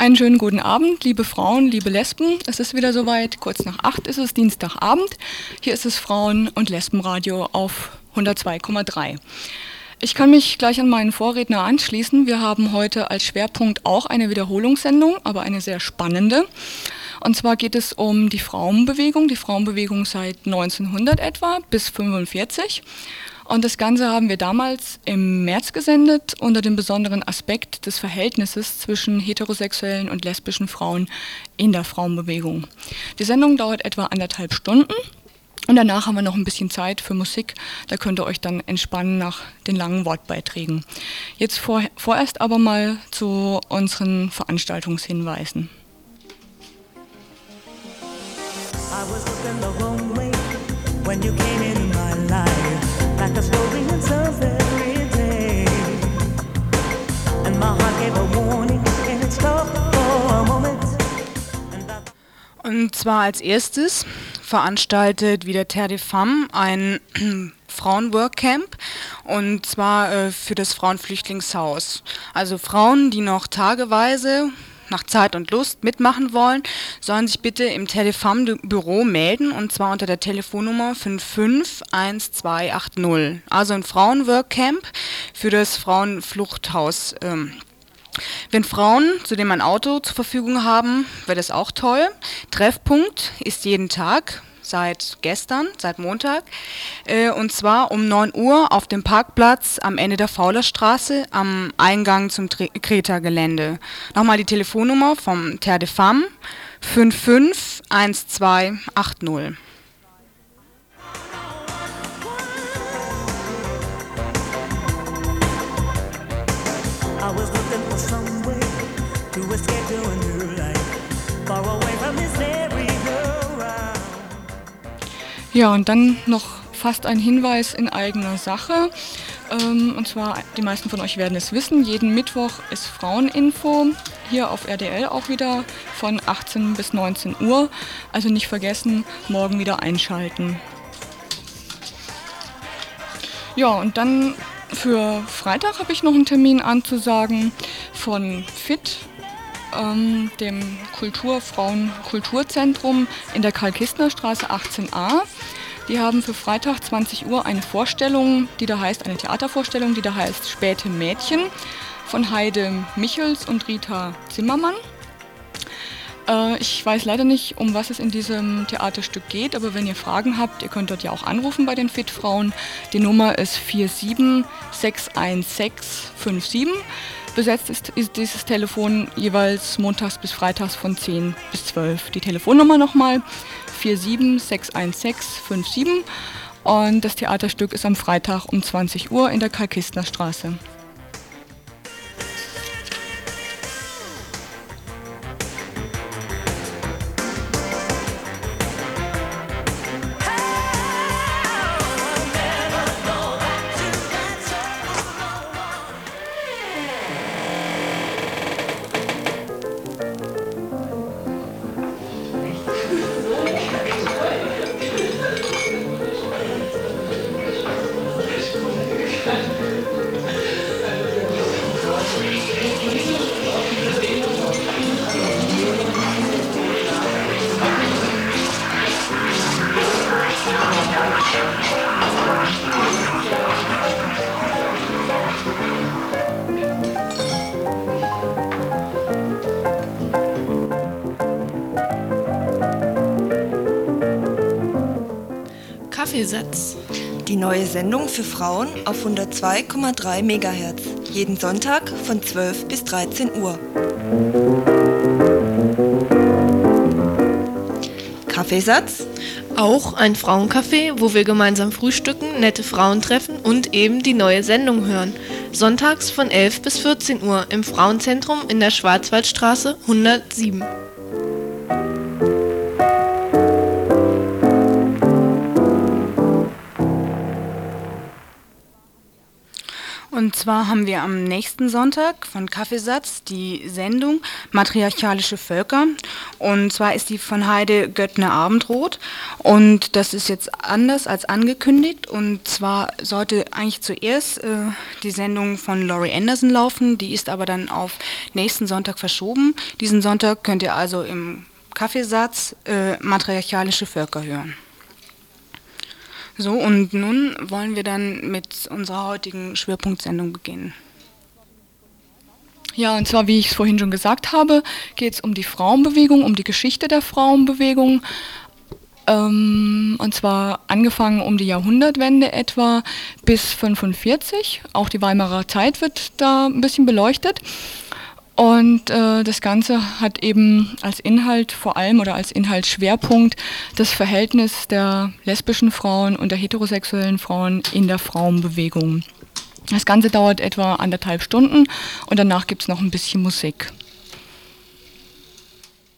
Einen schönen guten Abend, liebe Frauen, liebe Lesben. Es ist wieder soweit. Kurz nach acht ist es, Dienstagabend. Hier ist es Frauen- und Lesbenradio auf 102,3. Ich kann mich gleich an meinen Vorredner anschließen. Wir haben heute als Schwerpunkt auch eine Wiederholungssendung, aber eine sehr spannende. Und zwar geht es um die Frauenbewegung, die Frauenbewegung seit 1900 etwa bis 1945. Und das Ganze haben wir damals im März gesendet unter dem besonderen Aspekt des Verhältnisses zwischen heterosexuellen und lesbischen Frauen in der Frauenbewegung. Die Sendung dauert etwa anderthalb Stunden. Und danach haben wir noch ein bisschen Zeit für Musik. Da könnt ihr euch dann entspannen nach den langen Wortbeiträgen. Jetzt vor, vorerst aber mal zu unseren Veranstaltungshinweisen. I was looking the wrong way when you came in my life. Zwar als erstes veranstaltet wieder Terre de Femme ein Frauenworkcamp und zwar äh, für das Frauenflüchtlingshaus. Also Frauen, die noch tageweise nach Zeit und Lust mitmachen wollen, sollen sich bitte im Telefam-Büro melden und zwar unter der Telefonnummer 551280. Also ein Frauenworkcamp für das Frauenfluchthaus. Ähm, wenn Frauen zudem ein Auto zur Verfügung haben, wäre das auch toll. Treffpunkt ist jeden Tag seit gestern, seit Montag. Äh, und zwar um 9 Uhr auf dem Parkplatz am Ende der Faulerstraße am Eingang zum Kreta-Gelände. Nochmal die Telefonnummer vom Terre de Femme 551280. ja, und dann noch fast ein Hinweis in eigener Sache. Ähm, und zwar, die meisten von euch werden es wissen, jeden Mittwoch ist Fraueninfo, hier auf RDL auch wieder von 18 bis 19 Uhr. Also nicht vergessen, morgen wieder einschalten. Ja, und dann für Freitag habe ich noch einen Termin anzusagen von FIT, ähm, dem Kulturfrauen-Kulturzentrum in der Karl-Kistner-Straße 18a. Die haben für Freitag 20 Uhr eine Vorstellung, die da heißt, eine Theatervorstellung, die da heißt Späte Mädchen von Heide Michels und Rita Zimmermann. Äh, ich weiß leider nicht, um was es in diesem Theaterstück geht, aber wenn ihr Fragen habt, ihr könnt dort ja auch anrufen bei den Fit-Frauen. Die Nummer ist 4761657. Besetzt ist, ist, dieses Telefon jeweils montags bis freitags von 10 bis 12. Die Telefonnummer nochmal 4761657 und das Theaterstück ist am Freitag um 20 Uhr in der Karl-Kistner Straße. Kaffeesatz. Die neue Sendung für Frauen auf 102,3 MHz. Jeden Sonntag von 12 bis 13 Uhr. Kaffeesatz. Auch ein Frauencafé, wo wir gemeinsam frühstücken, nette Frauen treffen und eben die neue Sendung hören. Sonntags von 11 bis 14 Uhr im Frauenzentrum in der Schwarzwaldstraße 107. Und zwar haben wir am nächsten Sonntag von Kaffeesatz die Sendung Matriarchalische Völker. Und zwar ist die von Heide Göttner Abendrot. Und das ist jetzt anders als angekündigt. Und zwar sollte eigentlich zuerst äh, die Sendung von Laurie Anderson laufen. Die ist aber dann auf nächsten Sonntag verschoben. Diesen Sonntag könnt ihr also im Kaffeesatz äh, Matriarchalische Völker hören. So, und nun wollen wir dann mit unserer heutigen Schwerpunktsendung beginnen. Ja, und zwar, wie ich es vorhin schon gesagt habe, geht es um die Frauenbewegung, um die Geschichte der Frauenbewegung. Ähm, und zwar angefangen um die Jahrhundertwende etwa bis 45. Auch die Weimarer Zeit wird da ein bisschen beleuchtet. Und äh, das Ganze hat eben als Inhalt vor allem oder als Inhaltsschwerpunkt das Verhältnis der lesbischen Frauen und der heterosexuellen Frauen in der Frauenbewegung. Das Ganze dauert etwa anderthalb Stunden und danach gibt es noch ein bisschen Musik.